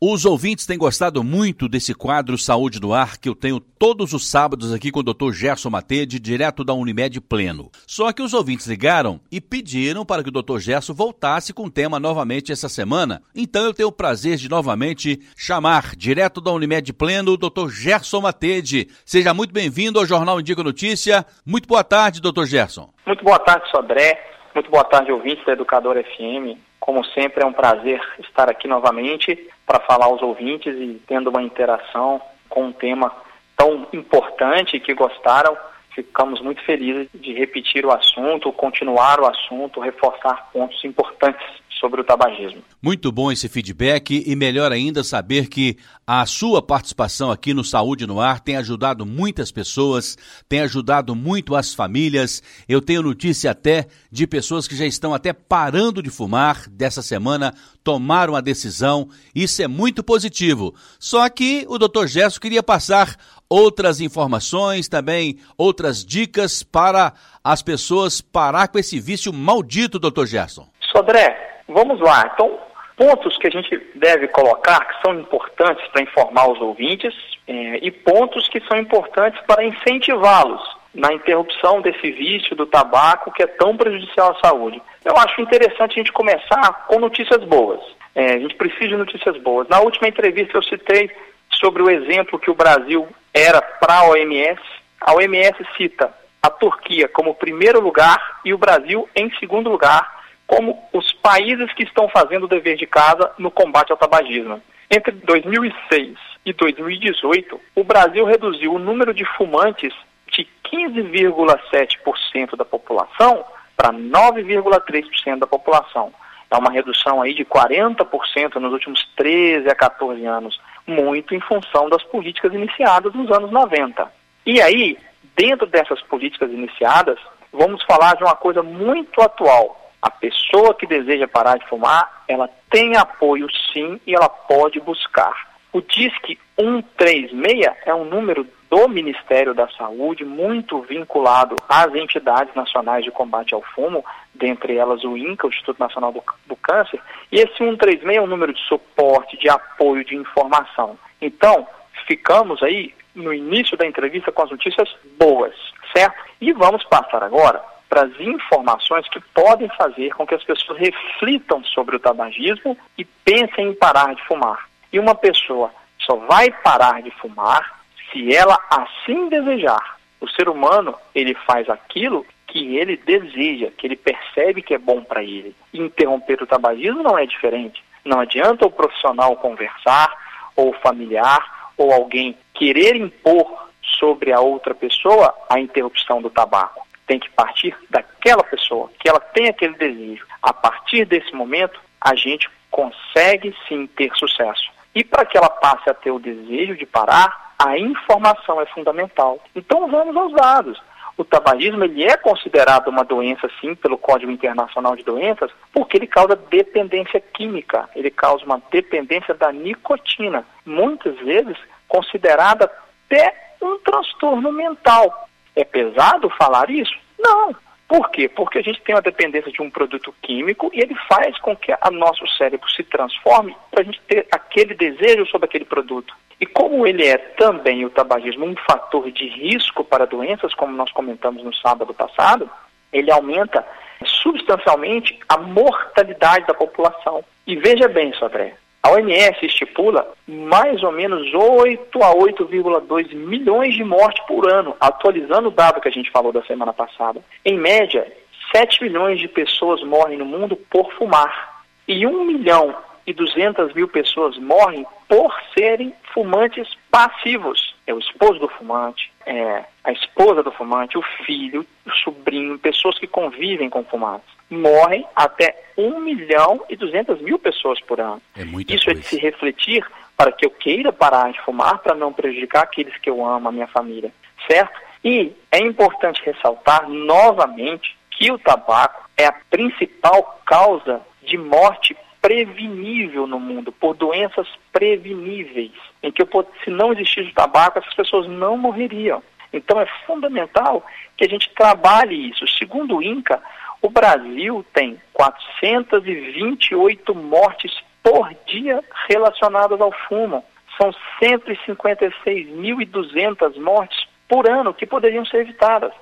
Os ouvintes têm gostado muito desse quadro Saúde no Ar que eu tenho todos os sábados aqui com o Dr. Gerson Matede, direto da Unimed Pleno. Só que os ouvintes ligaram e pediram para que o Dr. Gerson voltasse com o tema novamente essa semana. Então eu tenho o prazer de novamente chamar, direto da Unimed Pleno, o Dr. Gerson Matede. Seja muito bem-vindo ao Jornal Indica Notícia. Muito boa tarde, Dr. Gerson. Muito boa tarde, Sodré. Muito boa tarde, ouvintes da Educador FM. Como sempre, é um prazer estar aqui novamente para falar aos ouvintes e tendo uma interação com um tema tão importante que gostaram. Ficamos muito felizes de repetir o assunto, continuar o assunto, reforçar pontos importantes sobre o tabagismo. Muito bom esse feedback e melhor ainda saber que a sua participação aqui no Saúde no Ar tem ajudado muitas pessoas, tem ajudado muito as famílias. Eu tenho notícia até de pessoas que já estão até parando de fumar dessa semana, tomaram a decisão. Isso é muito positivo. Só que o Dr. Gesso queria passar outras informações, também outras dicas para as pessoas parar com esse vício maldito, Dr. Gerson. Sodré, Vamos lá. Então, pontos que a gente deve colocar que são importantes para informar os ouvintes é, e pontos que são importantes para incentivá-los na interrupção desse vício do tabaco que é tão prejudicial à saúde. Eu acho interessante a gente começar com notícias boas. É, a gente precisa de notícias boas. Na última entrevista eu citei sobre o exemplo que o Brasil era para a OMS. A OMS cita a Turquia como primeiro lugar e o Brasil em segundo lugar como os países que estão fazendo o dever de casa no combate ao tabagismo. Entre 2006 e 2018, o Brasil reduziu o número de fumantes de 15,7% da população para 9,3% da população. É uma redução aí de 40% nos últimos 13 a 14 anos, muito em função das políticas iniciadas nos anos 90. E aí, dentro dessas políticas iniciadas, vamos falar de uma coisa muito atual, a pessoa que deseja parar de fumar, ela tem apoio sim e ela pode buscar. O DISC 136 é um número do Ministério da Saúde, muito vinculado às entidades nacionais de combate ao fumo, dentre elas o INCA, o Instituto Nacional do, do Câncer, e esse 136 é um número de suporte, de apoio, de informação. Então, ficamos aí no início da entrevista com as notícias boas, certo? E vamos passar agora para as informações que podem fazer com que as pessoas reflitam sobre o tabagismo e pensem em parar de fumar. E uma pessoa só vai parar de fumar se ela assim desejar. O ser humano, ele faz aquilo que ele deseja, que ele percebe que é bom para ele. Interromper o tabagismo não é diferente. Não adianta o profissional conversar, ou o familiar, ou alguém querer impor sobre a outra pessoa a interrupção do tabaco tem que partir daquela pessoa, que ela tem aquele desejo. A partir desse momento, a gente consegue sim ter sucesso. E para que ela passe a ter o desejo de parar, a informação é fundamental. Então vamos aos dados. O tabagismo ele é considerado uma doença, sim, pelo Código Internacional de Doenças, porque ele causa dependência química, ele causa uma dependência da nicotina, muitas vezes considerada até um transtorno mental. É pesado falar isso? Não. Por quê? Porque a gente tem uma dependência de um produto químico e ele faz com que o nosso cérebro se transforme para a gente ter aquele desejo sobre aquele produto. E como ele é também o tabagismo um fator de risco para doenças, como nós comentamos no sábado passado, ele aumenta substancialmente a mortalidade da população. E veja bem, Sodré, a OMS estipula mais ou menos 8 a 8,2 milhões de mortes por ano, atualizando o dado que a gente falou da semana passada. Em média, 7 milhões de pessoas morrem no mundo por fumar e 1 milhão e 200 mil pessoas morrem por serem fumantes passivos. É o esposo do fumante, é a esposa do fumante, o filho, o sobrinho, pessoas que convivem com fumantes morrem até 1 milhão e 200 mil pessoas por ano. É Isso coisa. é de se refletir para que eu queira parar de fumar, para não prejudicar aqueles que eu amo, a minha família, certo? E é importante ressaltar novamente que o tabaco é a principal causa de morte prevenível no mundo, por doenças preveníveis, em que se não existisse o tabaco, essas pessoas não morreriam. Então é fundamental que a gente trabalhe isso. Segundo o INCA, o Brasil tem 428 mortes por dia relacionadas ao fumo. São 156.200 mortes por ano que poderiam ser evitadas.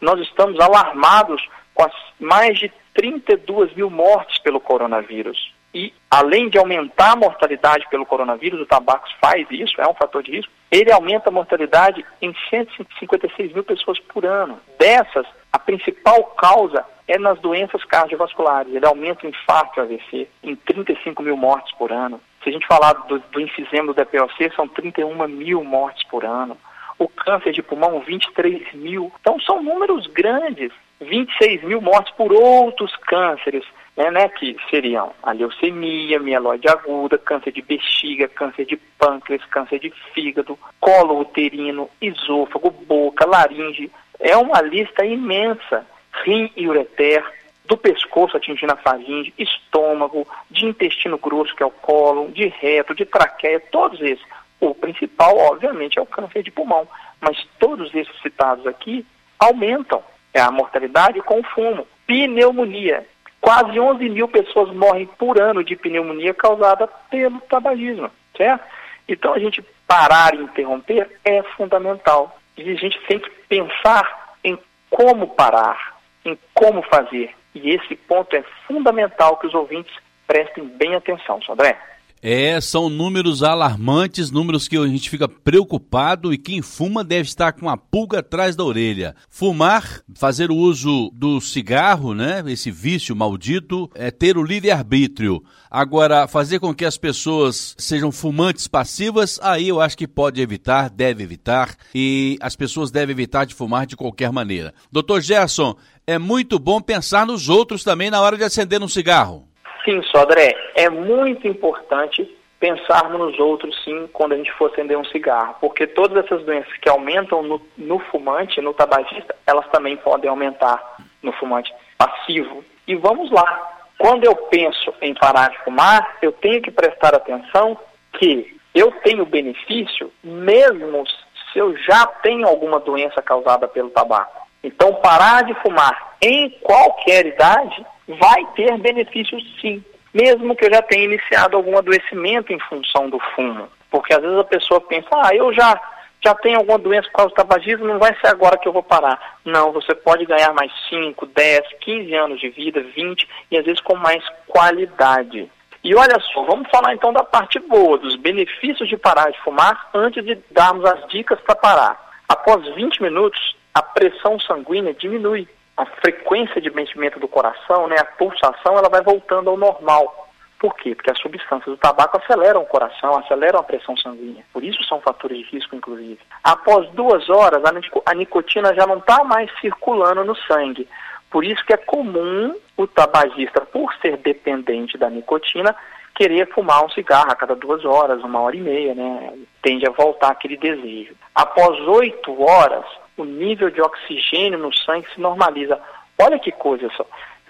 Nós estamos alarmados com as mais de 32 mil mortes pelo coronavírus. E, além de aumentar a mortalidade pelo coronavírus, o tabaco faz isso, é um fator de risco, ele aumenta a mortalidade em 156 mil pessoas por ano. Dessas, a principal causa é nas doenças cardiovasculares. Ele aumenta o infarto e o AVC em 35 mil mortes por ano. Se a gente falar do, do enfisema do DPOC, são 31 mil mortes por ano. O câncer de pulmão, 23 mil. Então, são números grandes. 26 mil mortes por outros cânceres, né, né, que seriam a leucemia, mieloide aguda, câncer de bexiga, câncer de pâncreas, câncer de fígado, colo uterino, esôfago, boca, laringe. É uma lista imensa. Rim e ureter, do pescoço atingindo a faringe, estômago, de intestino grosso, que é o colo, de reto, de traqueia, todos esses. O principal, obviamente, é o câncer de pulmão, mas todos esses citados aqui aumentam é a mortalidade com o fumo. Pneumonia. Quase 11 mil pessoas morrem por ano de pneumonia causada pelo tabagismo, certo? Então a gente parar e interromper é fundamental. E a gente tem que pensar em como parar, em como fazer. E esse ponto é fundamental que os ouvintes prestem bem atenção, Sodré. É, são números alarmantes, números que a gente fica preocupado e quem fuma deve estar com a pulga atrás da orelha. Fumar, fazer o uso do cigarro, né? Esse vício maldito, é ter o livre-arbítrio. Agora, fazer com que as pessoas sejam fumantes passivas, aí eu acho que pode evitar, deve evitar, e as pessoas devem evitar de fumar de qualquer maneira. Doutor Gerson, é muito bom pensar nos outros também na hora de acender um cigarro. Sim, Sodré, é muito importante pensarmos nos outros sim quando a gente for acender um cigarro, porque todas essas doenças que aumentam no, no fumante, no tabagista, elas também podem aumentar no fumante passivo. E vamos lá, quando eu penso em parar de fumar, eu tenho que prestar atenção que eu tenho benefício mesmo se eu já tenho alguma doença causada pelo tabaco. Então, parar de fumar em qualquer idade vai ter benefícios sim, mesmo que eu já tenha iniciado algum adoecimento em função do fumo. Porque às vezes a pessoa pensa, ah, eu já, já tenho alguma doença por causa do tabagismo, não vai ser agora que eu vou parar. Não, você pode ganhar mais 5, 10, 15 anos de vida, 20, e às vezes com mais qualidade. E olha só, vamos falar então da parte boa, dos benefícios de parar de fumar, antes de darmos as dicas para parar. Após 20 minutos, a pressão sanguínea diminui a frequência de batimento do coração, né, a pulsação, ela vai voltando ao normal. Por quê? Porque as substâncias do tabaco aceleram o coração, aceleram a pressão sanguínea. Por isso são fatores de risco, inclusive. Após duas horas, a nicotina já não está mais circulando no sangue. Por isso que é comum o tabagista, por ser dependente da nicotina, querer fumar um cigarro a cada duas horas, uma hora e meia, né? Tende a voltar aquele desejo. Após oito horas, o nível de oxigênio no sangue se normaliza. Olha que coisa só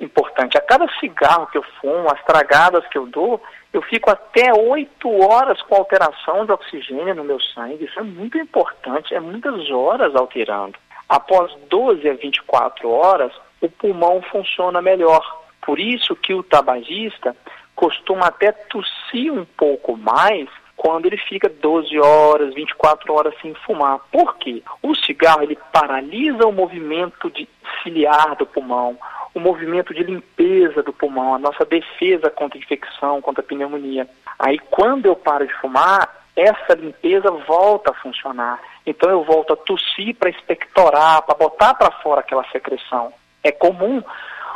importante. A cada cigarro que eu fumo, as tragadas que eu dou, eu fico até 8 horas com alteração de oxigênio no meu sangue. Isso é muito importante, é muitas horas alterando. Após 12 a 24 horas, o pulmão funciona melhor. Por isso que o tabagista costuma até tossir um pouco mais quando ele fica 12 horas, 24 horas sem fumar. Por quê? O cigarro ele paralisa o movimento de ciliar do pulmão, o movimento de limpeza do pulmão, a nossa defesa contra infecção, contra pneumonia. Aí quando eu paro de fumar, essa limpeza volta a funcionar. Então eu volto a tossir para expectorar, para botar para fora aquela secreção. É comum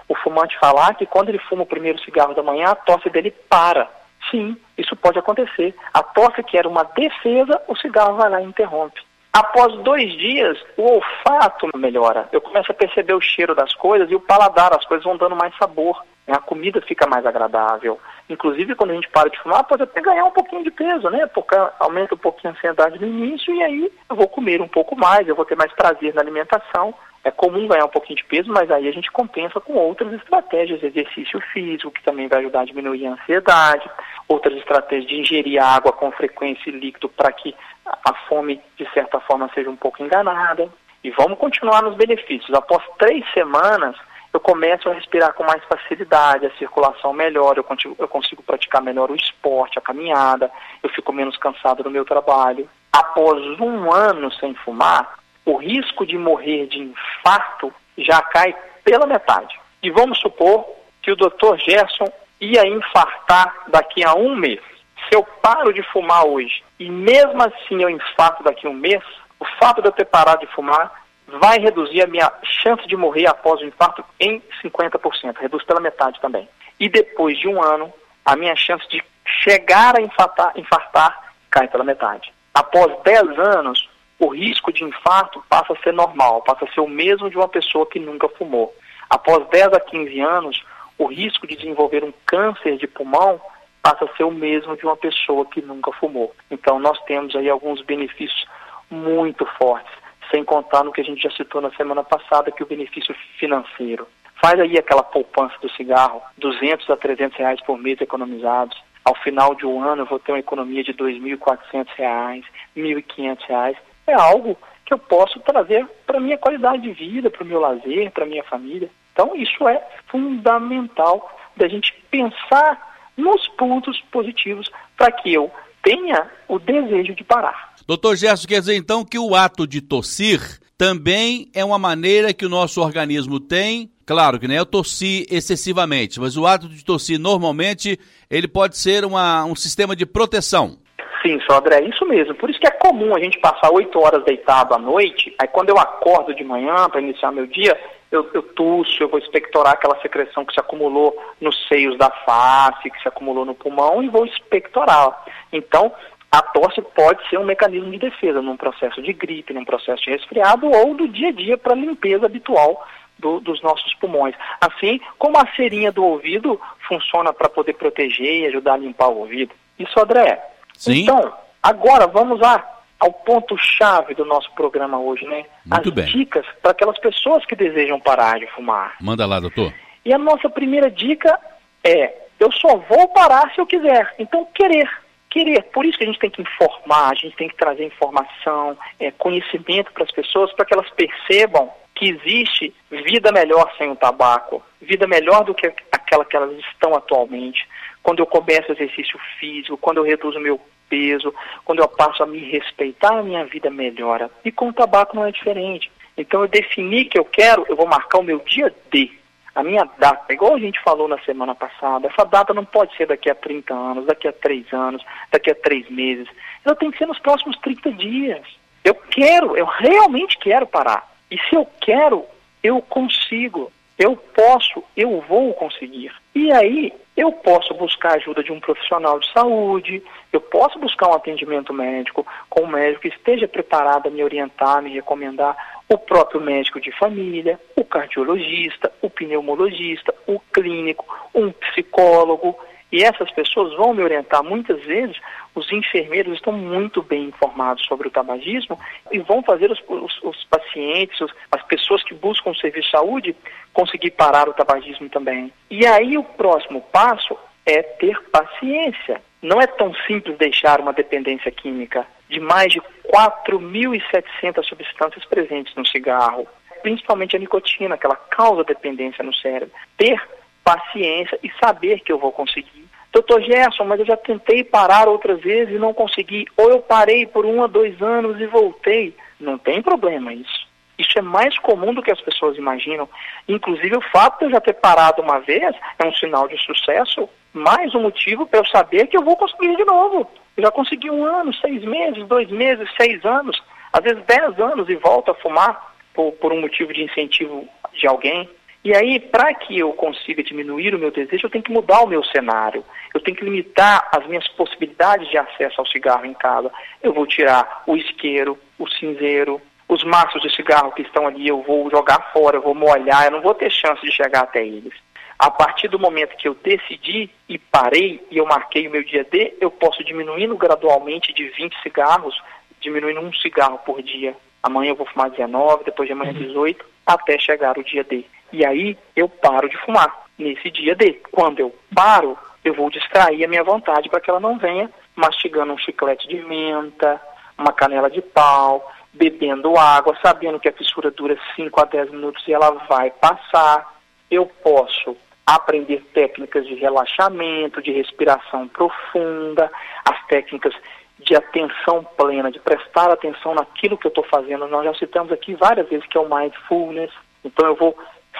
o fumante falar que quando ele fuma o primeiro cigarro da manhã, a tosse dele para. Sim, isso pode acontecer. A tosse que era uma defesa, o cigarro vai lá e interrompe. Após dois dias, o olfato melhora. Eu começo a perceber o cheiro das coisas e o paladar, as coisas vão dando mais sabor. Né? A comida fica mais agradável. Inclusive, quando a gente para de fumar, pode até ganhar um pouquinho de peso, né? Porque aumenta um pouquinho a ansiedade no início e aí eu vou comer um pouco mais, eu vou ter mais prazer na alimentação é comum ganhar um pouquinho de peso, mas aí a gente compensa com outras estratégias, exercício físico, que também vai ajudar a diminuir a ansiedade, outras estratégias de ingerir água com frequência e líquido para que a fome, de certa forma, seja um pouco enganada. E vamos continuar nos benefícios. Após três semanas, eu começo a respirar com mais facilidade, a circulação melhor, eu consigo, eu consigo praticar melhor o esporte, a caminhada, eu fico menos cansado no meu trabalho. Após um ano sem fumar, o risco de morrer de infarto já cai pela metade. E vamos supor que o Dr. Gerson ia infartar daqui a um mês. Se eu paro de fumar hoje e mesmo assim eu infarto daqui a um mês, o fato de eu ter parado de fumar vai reduzir a minha chance de morrer após o infarto em 50%, reduz pela metade também. E depois de um ano, a minha chance de chegar a infartar, infartar cai pela metade. Após 10 anos, o risco de infarto passa a ser normal, passa a ser o mesmo de uma pessoa que nunca fumou. Após 10 a 15 anos, o risco de desenvolver um câncer de pulmão passa a ser o mesmo de uma pessoa que nunca fumou. Então, nós temos aí alguns benefícios muito fortes sem contar no que a gente já citou na semana passada, que é o benefício financeiro. Faz aí aquela poupança do cigarro, 200 a 300 reais por mês economizados. Ao final de um ano eu vou ter uma economia de 2.400 reais, 1.500 reais. É algo que eu posso trazer para minha qualidade de vida, para o meu lazer, para minha família. Então isso é fundamental da gente pensar nos pontos positivos para que eu tenha o desejo de parar. Doutor Gerson, quer dizer então que o ato de tossir também é uma maneira que o nosso organismo tem, claro que nem eu tossi excessivamente, mas o ato de tossir normalmente ele pode ser uma, um sistema de proteção. Sim, só André, é isso mesmo. Por isso que é comum a gente passar oito horas deitado à noite, aí quando eu acordo de manhã para iniciar meu dia, eu, eu tuço, eu vou expectorar aquela secreção que se acumulou nos seios da face, que se acumulou no pulmão e vou expectorar. Então, a tosse pode ser um mecanismo de defesa num processo de gripe, num processo de resfriado ou do dia a dia para limpeza habitual do, dos nossos pulmões. Assim como a cerinha do ouvido funciona para poder proteger e ajudar a limpar o ouvido. Isso, André. Sim. Então, agora vamos lá ao ponto-chave do nosso programa hoje, né? Muito As bem. dicas para aquelas pessoas que desejam parar de fumar. Manda lá, doutor. E a nossa primeira dica é: eu só vou parar se eu quiser. Então, querer querer. Por isso que a gente tem que informar, a gente tem que trazer informação, é, conhecimento para as pessoas, para que elas percebam que existe vida melhor sem o tabaco, vida melhor do que aquela que elas estão atualmente. Quando eu começo exercício físico, quando eu reduzo meu peso, quando eu passo a me respeitar, a minha vida melhora. E com o tabaco não é diferente. Então eu defini que eu quero, eu vou marcar o meu dia D a minha data, igual a gente falou na semana passada, essa data não pode ser daqui a 30 anos, daqui a 3 anos, daqui a 3 meses. Ela tem que ser nos próximos 30 dias. Eu quero, eu realmente quero parar. E se eu quero, eu consigo. Eu posso, eu vou conseguir. E aí, eu posso buscar a ajuda de um profissional de saúde, eu posso buscar um atendimento médico com um médico que esteja preparado a me orientar, me recomendar o próprio médico de família, o cardiologista, o pneumologista, o clínico, um psicólogo. E essas pessoas vão me orientar. Muitas vezes, os enfermeiros estão muito bem informados sobre o tabagismo e vão fazer os, os, os pacientes, os, as pessoas que buscam o serviço de saúde, conseguir parar o tabagismo também. E aí, o próximo passo é ter paciência. Não é tão simples deixar uma dependência química de mais de 4.700 substâncias presentes no cigarro, principalmente a nicotina, que ela causa dependência no cérebro. Ter paciência e saber que eu vou conseguir. Doutor Gerson, mas eu já tentei parar outras vezes e não consegui. Ou eu parei por um a dois anos e voltei. Não tem problema isso. Isso é mais comum do que as pessoas imaginam. Inclusive, o fato de eu já ter parado uma vez é um sinal de sucesso, mais um motivo para eu saber que eu vou conseguir de novo. Eu já consegui um ano, seis meses, dois meses, seis anos, às vezes dez anos e volto a fumar por, por um motivo de incentivo de alguém. E aí, para que eu consiga diminuir o meu desejo, eu tenho que mudar o meu cenário. Eu tenho que limitar as minhas possibilidades de acesso ao cigarro em casa. Eu vou tirar o isqueiro, o cinzeiro, os maços de cigarro que estão ali, eu vou jogar fora, eu vou molhar, eu não vou ter chance de chegar até eles. A partir do momento que eu decidi e parei e eu marquei o meu dia D, eu posso diminuindo gradualmente de 20 cigarros, diminuindo um cigarro por dia. Amanhã eu vou fumar 19, depois de amanhã 18, até chegar o dia D. E aí eu paro de fumar nesse dia D. Quando eu paro, eu vou distrair a minha vontade para que ela não venha mastigando um chiclete de menta, uma canela de pau, bebendo água, sabendo que a fissura dura 5 a 10 minutos e ela vai passar. eu posso aprender técnicas de relaxamento, de respiração profunda, as técnicas de atenção plena, de prestar atenção naquilo que eu estou fazendo. Nós já citamos aqui várias vezes que é o mindfulness. Então eu vou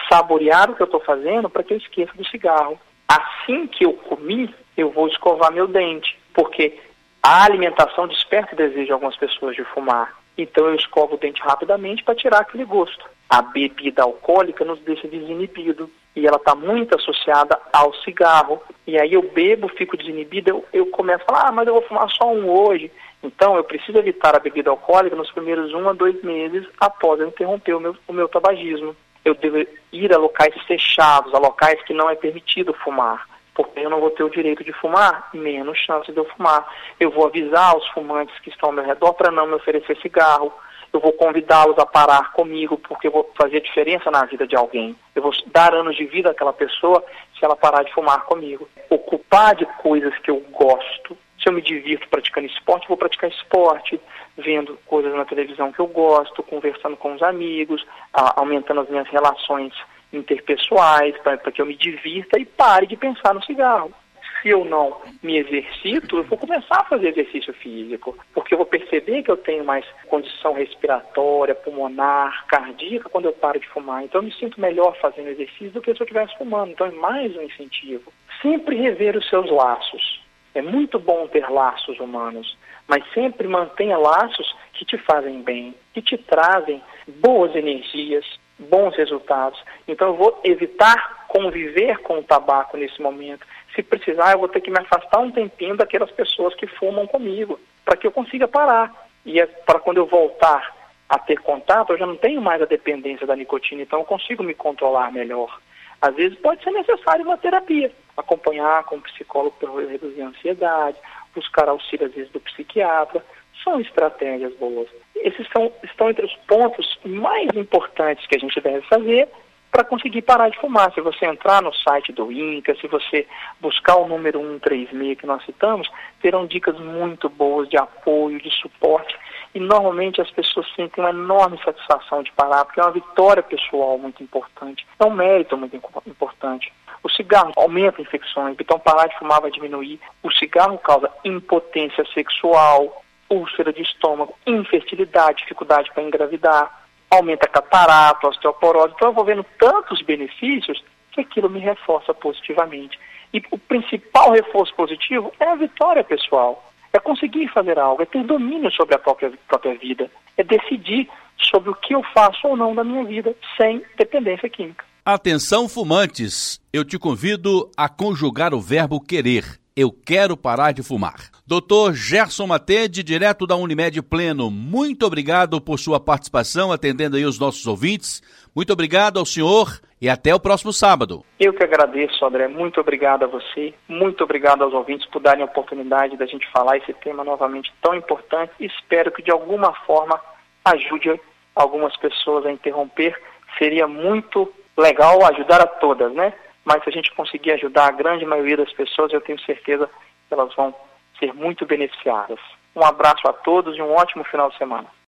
saborear o que eu estou fazendo para que eu esqueça do cigarro. Assim que eu comi, eu vou escovar meu dente, porque a alimentação desperta o desejo de algumas pessoas de fumar. Então eu escovo o dente rapidamente para tirar aquele gosto. A bebida alcoólica nos deixa desinibido e ela está muito associada ao cigarro. E aí eu bebo, fico desinibido, eu, eu começo a falar, ah, mas eu vou fumar só um hoje. Então eu preciso evitar a bebida alcoólica nos primeiros um a dois meses após eu interromper o meu, o meu tabagismo. Eu devo ir a locais fechados, a locais que não é permitido fumar porque eu não vou ter o direito de fumar, menos chance de eu fumar. Eu vou avisar os fumantes que estão ao meu redor para não me oferecer cigarro eu vou convidá-los a parar comigo, porque eu vou fazer diferença na vida de alguém. Eu vou dar anos de vida àquela pessoa se ela parar de fumar comigo. Ocupar de coisas que eu gosto. Se eu me divirto praticando esporte, vou praticar esporte, vendo coisas na televisão que eu gosto, conversando com os amigos, a, aumentando as minhas relações interpessoais, para que eu me divirta e pare de pensar no cigarro se eu não me exercito, eu vou começar a fazer exercício físico, porque eu vou perceber que eu tenho mais condição respiratória, pulmonar, cardíaca quando eu paro de fumar. Então eu me sinto melhor fazendo exercício do que se eu estivesse fumando. Então é mais um incentivo. Sempre rever os seus laços. É muito bom ter laços humanos, mas sempre mantenha laços que te fazem bem, que te trazem boas energias, bons resultados. Então eu vou evitar conviver com o tabaco nesse momento. Se precisar, eu vou ter que me afastar um tempinho daquelas pessoas que fumam comigo, para que eu consiga parar. E é para quando eu voltar a ter contato, eu já não tenho mais a dependência da nicotina, então eu consigo me controlar melhor. Às vezes pode ser necessário uma terapia, acompanhar com o psicólogo para reduzir a ansiedade, buscar auxílio às vezes do psiquiatra, são estratégias boas. Esses são, estão entre os pontos mais importantes que a gente deve fazer para conseguir parar de fumar. Se você entrar no site do INCA, se você buscar o número 136 que nós citamos, terão dicas muito boas de apoio, de suporte. E normalmente as pessoas sentem uma enorme satisfação de parar, porque é uma vitória pessoal muito importante, é um mérito muito importante. Cigarro aumenta infecções, então parar de fumar vai diminuir. O cigarro causa impotência sexual, úlcera de estômago, infertilidade, dificuldade para engravidar aumenta a catarata, osteoporose. Então eu vou vendo tantos benefícios que aquilo me reforça positivamente. E o principal reforço positivo é a vitória pessoal. É conseguir fazer algo, é ter domínio sobre a própria, própria vida, é decidir sobre o que eu faço ou não na minha vida sem dependência química. Atenção, fumantes! Eu te convido a conjugar o verbo querer. Eu quero parar de fumar. Doutor Gerson Matede, direto da Unimed Pleno, muito obrigado por sua participação, atendendo aí os nossos ouvintes. Muito obrigado ao senhor e até o próximo sábado. Eu que agradeço, André. Muito obrigado a você. Muito obrigado aos ouvintes por darem a oportunidade da gente falar esse tema novamente tão importante. Espero que de alguma forma ajude algumas pessoas a interromper. Seria muito legal ajudar a todas, né? Mas se a gente conseguir ajudar a grande maioria das pessoas, eu tenho certeza que elas vão ser muito beneficiadas. Um abraço a todos e um ótimo final de semana.